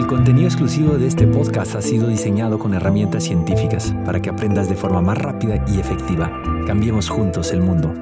El contenido exclusivo de este podcast ha sido diseñado con herramientas científicas para que aprendas de forma más rápida y efectiva. Cambiemos juntos el mundo.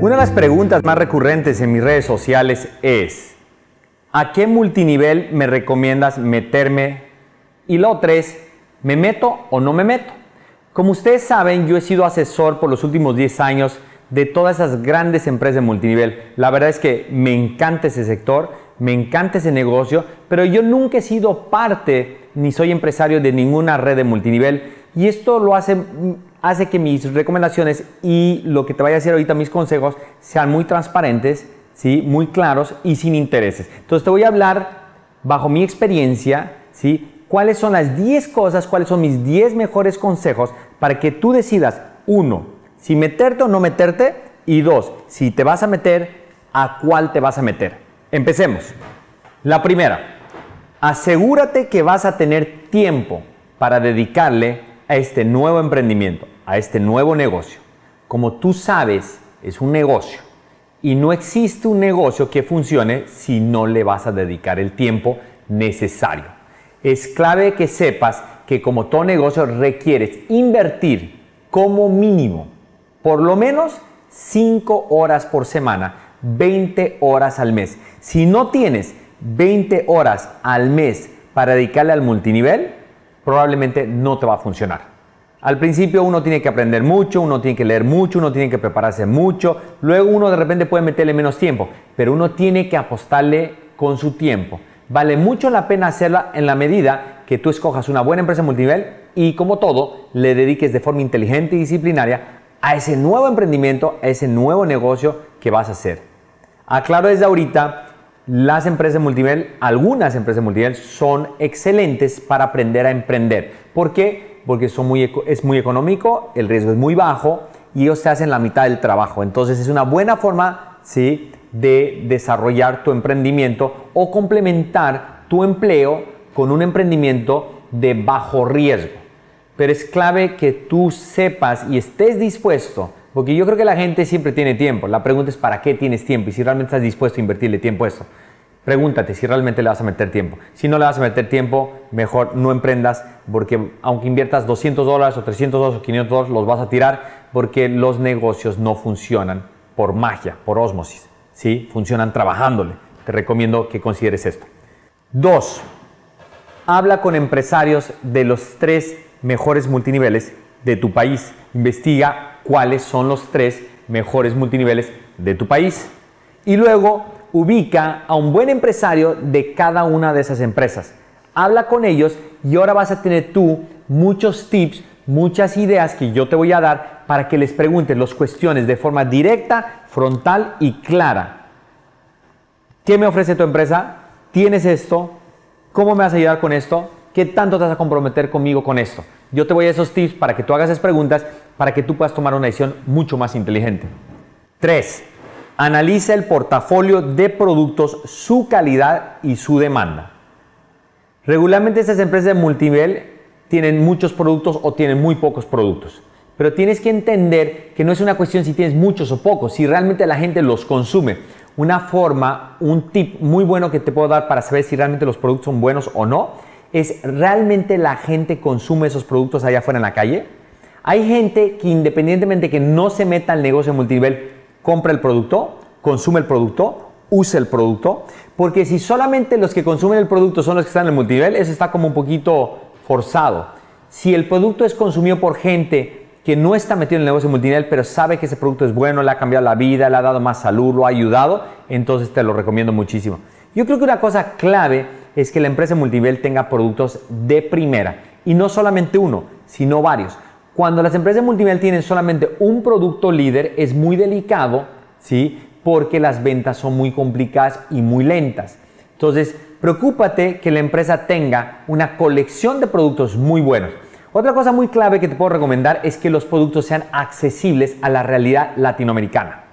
Una de las preguntas más recurrentes en mis redes sociales es, ¿a qué multinivel me recomiendas meterme? Y lo otra es, ¿me meto o no me meto? Como ustedes saben, yo he sido asesor por los últimos 10 años de todas esas grandes empresas de multinivel. La verdad es que me encanta ese sector, me encanta ese negocio, pero yo nunca he sido parte ni soy empresario de ninguna red de multinivel y esto lo hace, hace que mis recomendaciones y lo que te vaya a decir ahorita mis consejos sean muy transparentes, ¿sí? muy claros y sin intereses. Entonces te voy a hablar bajo mi experiencia, ¿sí? cuáles son las 10 cosas, cuáles son mis 10 mejores consejos para que tú decidas, uno, si meterte o no meterte. Y dos, si te vas a meter, ¿a cuál te vas a meter? Empecemos. La primera, asegúrate que vas a tener tiempo para dedicarle a este nuevo emprendimiento, a este nuevo negocio. Como tú sabes, es un negocio y no existe un negocio que funcione si no le vas a dedicar el tiempo necesario. Es clave que sepas que como todo negocio requieres invertir como mínimo por lo menos 5 horas por semana, 20 horas al mes. Si no tienes 20 horas al mes para dedicarle al multinivel, probablemente no te va a funcionar. Al principio uno tiene que aprender mucho, uno tiene que leer mucho, uno tiene que prepararse mucho, luego uno de repente puede meterle menos tiempo, pero uno tiene que apostarle con su tiempo. Vale mucho la pena hacerla en la medida que tú escojas una buena empresa multinivel y como todo, le dediques de forma inteligente y disciplinaria a ese nuevo emprendimiento, a ese nuevo negocio que vas a hacer. Aclaro desde ahorita, las empresas multinivel, algunas empresas multinivel son excelentes para aprender a emprender. ¿Por qué? Porque son muy, es muy económico, el riesgo es muy bajo y ellos te hacen la mitad del trabajo. Entonces es una buena forma ¿sí? de desarrollar tu emprendimiento o complementar tu empleo con un emprendimiento de bajo riesgo pero es clave que tú sepas y estés dispuesto, porque yo creo que la gente siempre tiene tiempo. La pregunta es para qué tienes tiempo y si realmente estás dispuesto a invertirle tiempo a esto. Pregúntate si realmente le vas a meter tiempo. Si no le vas a meter tiempo, mejor no emprendas, porque aunque inviertas 200 dólares o 300 dólares o 500 dólares, los vas a tirar porque los negocios no funcionan por magia, por osmosis. ¿sí? Funcionan trabajándole. Te recomiendo que consideres esto. Dos, habla con empresarios de los tres mejores multiniveles de tu país. Investiga cuáles son los tres mejores multiniveles de tu país. Y luego ubica a un buen empresario de cada una de esas empresas. Habla con ellos y ahora vas a tener tú muchos tips, muchas ideas que yo te voy a dar para que les preguntes, los cuestiones de forma directa, frontal y clara. ¿Qué me ofrece tu empresa? ¿Tienes esto? ¿Cómo me vas a ayudar con esto? ¿Qué tanto te vas a comprometer conmigo con esto? Yo te voy a esos tips para que tú hagas esas preguntas para que tú puedas tomar una decisión mucho más inteligente. 3. Analiza el portafolio de productos, su calidad y su demanda. Regularmente estas empresas de multinivel tienen muchos productos o tienen muy pocos productos. Pero tienes que entender que no es una cuestión si tienes muchos o pocos, si realmente la gente los consume. Una forma, un tip muy bueno que te puedo dar para saber si realmente los productos son buenos o no es realmente la gente consume esos productos allá afuera en la calle. Hay gente que independientemente que no se meta al negocio multinivel, compra el producto, consume el producto, usa el producto, porque si solamente los que consumen el producto son los que están en el multinivel, eso está como un poquito forzado. Si el producto es consumido por gente que no está metido en el negocio multinivel, pero sabe que ese producto es bueno, le ha cambiado la vida, le ha dado más salud, lo ha ayudado, entonces te lo recomiendo muchísimo. Yo creo que una cosa clave es que la empresa multinivel tenga productos de primera y no solamente uno, sino varios. Cuando las empresas multinivel tienen solamente un producto líder es muy delicado, ¿sí? Porque las ventas son muy complicadas y muy lentas. Entonces, preocúpate que la empresa tenga una colección de productos muy buenos. Otra cosa muy clave que te puedo recomendar es que los productos sean accesibles a la realidad latinoamericana.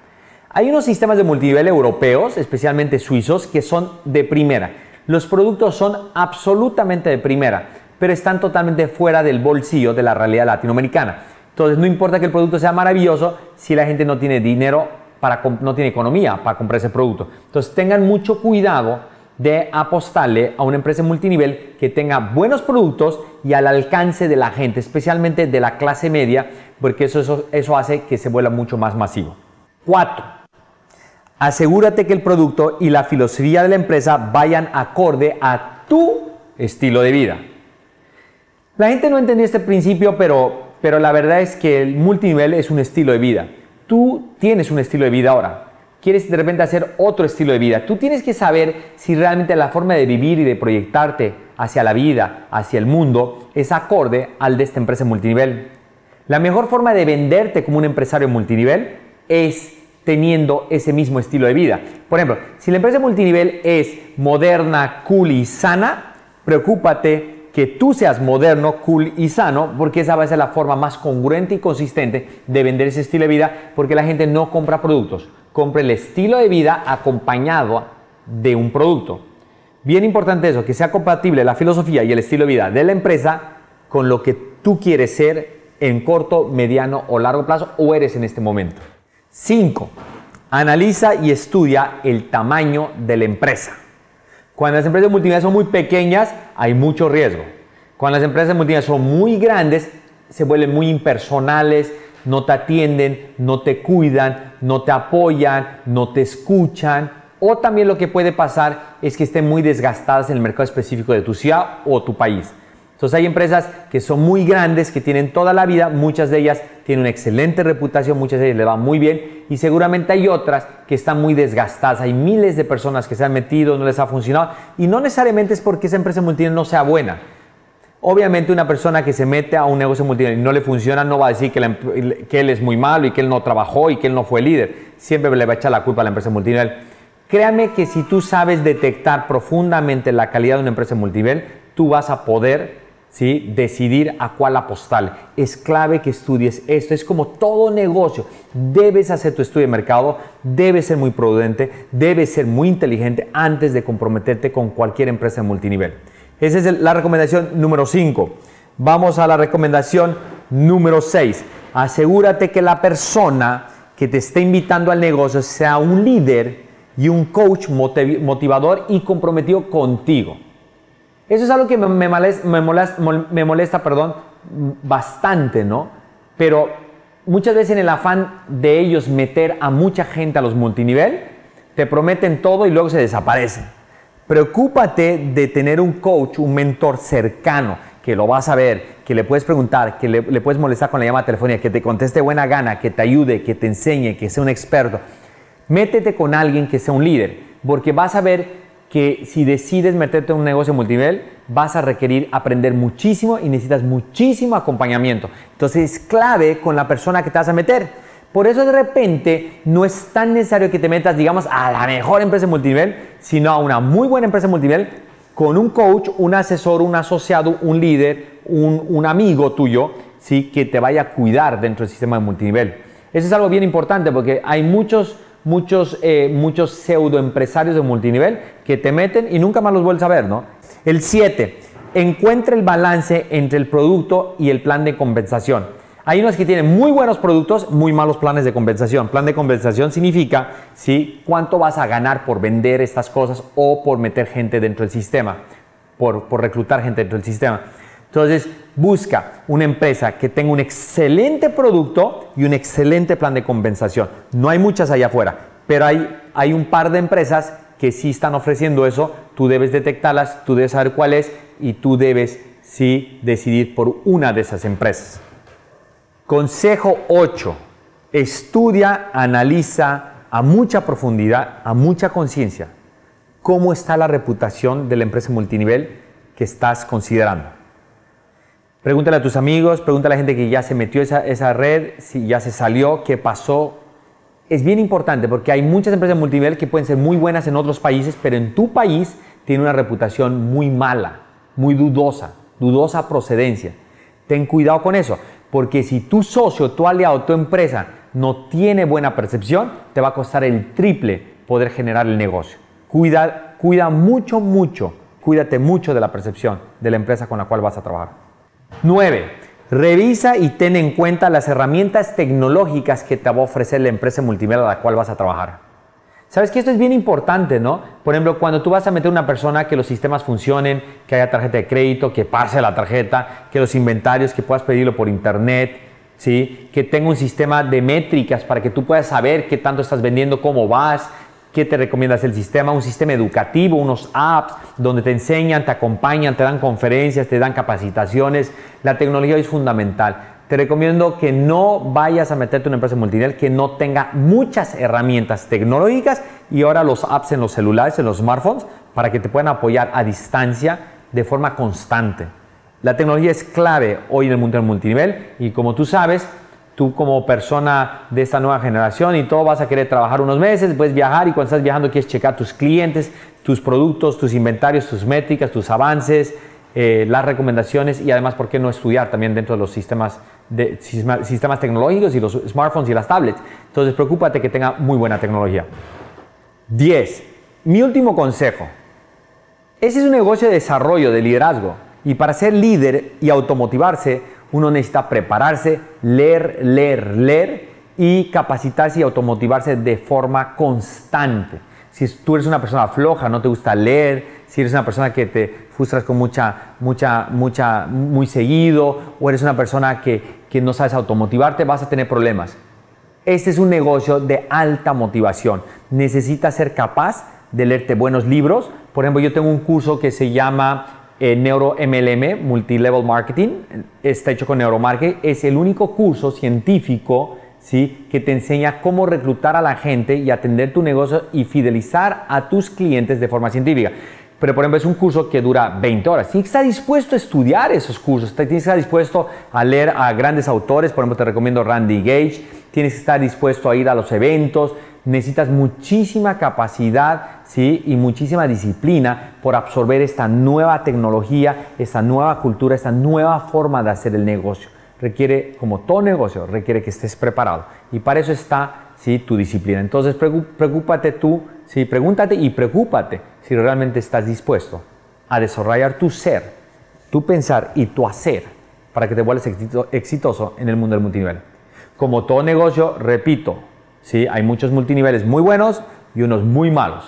Hay unos sistemas de multinivel europeos, especialmente suizos, que son de primera. Los productos son absolutamente de primera, pero están totalmente fuera del bolsillo de la realidad latinoamericana. Entonces no importa que el producto sea maravilloso, si la gente no tiene dinero para, no tiene economía para comprar ese producto. Entonces tengan mucho cuidado de apostarle a una empresa multinivel que tenga buenos productos y al alcance de la gente, especialmente de la clase media, porque eso, eso, eso hace que se vuelva mucho más masivo. 4. Asegúrate que el producto y la filosofía de la empresa vayan acorde a tu estilo de vida. La gente no entendía este principio, pero, pero la verdad es que el multinivel es un estilo de vida. Tú tienes un estilo de vida ahora. Quieres de repente hacer otro estilo de vida. Tú tienes que saber si realmente la forma de vivir y de proyectarte hacia la vida, hacia el mundo, es acorde al de esta empresa multinivel. La mejor forma de venderte como un empresario multinivel es teniendo ese mismo estilo de vida. Por ejemplo, si la empresa multinivel es moderna, cool y sana, preocúpate que tú seas moderno, cool y sano, porque esa va a ser la forma más congruente y consistente de vender ese estilo de vida, porque la gente no compra productos, compra el estilo de vida acompañado de un producto. Bien importante eso, que sea compatible la filosofía y el estilo de vida de la empresa con lo que tú quieres ser en corto, mediano o largo plazo o eres en este momento. 5. Analiza y estudia el tamaño de la empresa. Cuando las empresas multinivel son muy pequeñas, hay mucho riesgo. Cuando las empresas multinivel son muy grandes, se vuelven muy impersonales, no te atienden, no te cuidan, no te apoyan, no te escuchan. O también lo que puede pasar es que estén muy desgastadas en el mercado específico de tu ciudad o tu país. Entonces hay empresas que son muy grandes, que tienen toda la vida, muchas de ellas tienen una excelente reputación, muchas de ellas le va muy bien y seguramente hay otras que están muy desgastadas. Hay miles de personas que se han metido, no les ha funcionado y no necesariamente es porque esa empresa multinivel no sea buena. Obviamente una persona que se mete a un negocio multinivel y no le funciona no va a decir que, que él es muy malo y que él no trabajó y que él no fue líder. Siempre le va a echar la culpa a la empresa multinivel. Créame que si tú sabes detectar profundamente la calidad de una empresa multinivel, tú vas a poder ¿sí? decidir a cuál apostar. Es clave que estudies esto. Es como todo negocio. Debes hacer tu estudio de mercado, debes ser muy prudente, debes ser muy inteligente antes de comprometerte con cualquier empresa multinivel. Esa es la recomendación número 5. Vamos a la recomendación número 6. Asegúrate que la persona que te esté invitando al negocio sea un líder y un coach motivador y comprometido contigo. Eso es algo que me, molesta, perdón, bastante, ¿no? Pero muchas veces en el afán de ellos meter a mucha gente a los multinivel, te prometen todo y luego se desaparecen. Preocúpate de tener un coach, un mentor cercano, que lo vas a ver, que le puedes preguntar, que le, le puedes molestar con la llamada telefónica, que te conteste buena gana, que te ayude, que te enseñe, que sea un experto. Métete con alguien que sea un líder, porque vas a ver que si decides meterte en un negocio multinivel, vas a requerir aprender muchísimo y necesitas muchísimo acompañamiento. Entonces es clave con la persona que te vas a meter. Por eso de repente no es tan necesario que te metas, digamos, a la mejor empresa multinivel, sino a una muy buena empresa multinivel con un coach, un asesor, un asociado, un líder, un, un amigo tuyo, ¿sí? que te vaya a cuidar dentro del sistema de multinivel. Eso es algo bien importante porque hay muchos muchos, eh, muchos pseudoempresarios de multinivel que te meten y nunca más los vuelves a ver, ¿no? El 7, encuentra el balance entre el producto y el plan de compensación. Hay unos que tienen muy buenos productos, muy malos planes de compensación. Plan de compensación significa ¿sí? cuánto vas a ganar por vender estas cosas o por meter gente dentro del sistema, por, por reclutar gente dentro del sistema. Entonces, busca una empresa que tenga un excelente producto y un excelente plan de compensación. No hay muchas allá afuera, pero hay, un par de empresas que sí están ofreciendo eso. Tú debes detectarlas, tú debes saber cuál es y tú debes sí decidir por una de esas empresas. Consejo 8. Estudia, analiza a mucha profundidad, a mucha conciencia, cómo está la reputación de la empresa multinivel que estás considerando. Pregúntale a tus amigos, pregúntale a la gente que ya se metió esa, esa red, si ya se salió, qué pasó. Es bien importante porque hay muchas empresas multinivel que pueden ser muy buenas en otros países, pero en tu país tiene una reputación muy mala, muy dudosa, dudosa procedencia. Ten cuidado con eso, porque si tu socio, tu aliado, tu empresa no tiene buena percepción, te va a costar el triple poder generar el negocio. Cuida, cuida mucho, mucho, cuídate mucho de la percepción de la empresa con la cual vas a trabajar. 9. Revisa y ten en cuenta las herramientas tecnológicas que te va a ofrecer la empresa multinivel a la cual vas a trabajar. Sabes que esto es bien importante, ¿no? Por ejemplo, cuando tú vas a meter una persona que los sistemas funcionen, que haya tarjeta de crédito, que pase la tarjeta, que los inventarios, que puedas pedirlo por internet, ¿sí? Que tenga un sistema de métricas para que tú puedas saber qué tanto estás vendiendo, cómo vas, qué te recomiendas el sistema, un sistema educativo, unos apps donde te enseñan, te acompañan, te dan conferencias, te dan capacitaciones. La tecnología es fundamental te recomiendo que no vayas a meterte en una empresa multinivel que no tenga muchas herramientas tecnológicas y ahora los apps en los celulares, en los smartphones, para que te puedan apoyar a distancia de forma constante. La tecnología es clave hoy en el mundo del multinivel y como tú sabes, tú como persona de esta nueva generación y todo vas a querer trabajar unos meses, puedes viajar y cuando estás viajando quieres checar tus clientes, tus productos, tus inventarios, tus métricas, tus avances, eh, las recomendaciones y además, ¿por qué no estudiar también dentro de los sistemas sistemas tecnológicos y los smartphones y las tablets. Entonces, preocúpate que tenga muy buena tecnología. 10. Mi último consejo. Ese es un negocio de desarrollo, de liderazgo. Y para ser líder y automotivarse, uno necesita prepararse, leer, leer, leer y capacitarse y automotivarse de forma constante. Si tú eres una persona floja, no te gusta leer, si eres una persona que te frustras con mucha, mucha, mucha, muy seguido, o eres una persona que, que no sabes automotivarte, vas a tener problemas. Este es un negocio de alta motivación. Necesitas ser capaz de leerte buenos libros. Por ejemplo, yo tengo un curso que se llama eh, Neuro MLM, Multilevel Marketing. Está hecho con Neuromarketing. Es el único curso científico ¿sí? que te enseña cómo reclutar a la gente y atender tu negocio y fidelizar a tus clientes de forma científica. Pero, por ejemplo, es un curso que dura 20 horas. Tienes que estar dispuesto a estudiar esos cursos. Tienes que estar dispuesto a leer a grandes autores. Por ejemplo, te recomiendo Randy Gage. Tienes que estar dispuesto a ir a los eventos. Necesitas muchísima capacidad ¿sí? y muchísima disciplina por absorber esta nueva tecnología, esta nueva cultura, esta nueva forma de hacer el negocio. Requiere, como todo negocio, requiere que estés preparado. Y para eso está ¿sí? tu disciplina. Entonces, preocúpate tú, ¿sí? pregúntate y preocúpate si realmente estás dispuesto a desarrollar tu ser, tu pensar y tu hacer para que te vuelvas exitoso en el mundo del multinivel. Como todo negocio, repito, ¿sí? hay muchos multiniveles muy buenos y unos muy malos.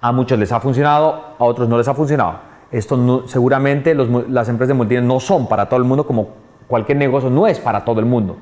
A muchos les ha funcionado, a otros no les ha funcionado. Esto seguramente las empresas de multinivel no son para todo el mundo como cualquier negocio no es para todo el mundo.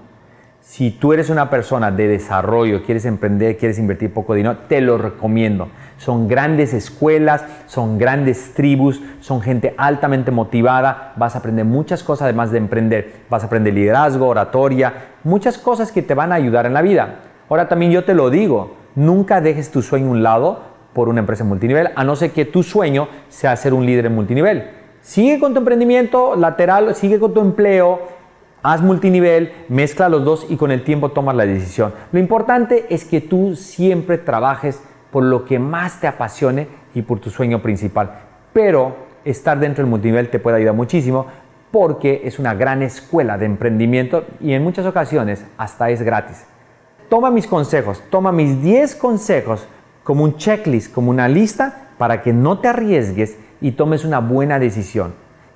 Si tú eres una persona de desarrollo, quieres emprender, quieres invertir poco dinero, te lo recomiendo. Son grandes escuelas, son grandes tribus, son gente altamente motivada. Vas a aprender muchas cosas además de emprender. Vas a aprender liderazgo, oratoria, muchas cosas que te van a ayudar en la vida. Ahora también yo te lo digo, nunca dejes tu sueño a un lado por una empresa multinivel, a no ser que tu sueño sea ser un líder en multinivel. Sigue con tu emprendimiento lateral, sigue con tu empleo, Haz multinivel, mezcla los dos y con el tiempo tomas la decisión. Lo importante es que tú siempre trabajes por lo que más te apasione y por tu sueño principal. Pero estar dentro del multinivel te puede ayudar muchísimo porque es una gran escuela de emprendimiento y en muchas ocasiones hasta es gratis. Toma mis consejos, toma mis 10 consejos como un checklist, como una lista para que no te arriesgues y tomes una buena decisión.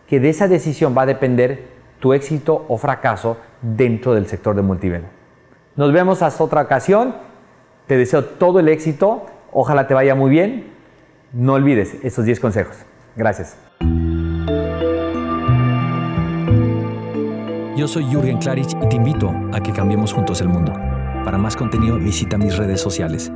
Que de esa decisión va a depender tu éxito o fracaso dentro del sector de multinivel. Nos vemos hasta otra ocasión. Te deseo todo el éxito. Ojalá te vaya muy bien. No olvides estos 10 consejos. Gracias. Yo soy Jürgen Klarich y te invito a que cambiemos juntos el mundo. Para más contenido visita mis redes sociales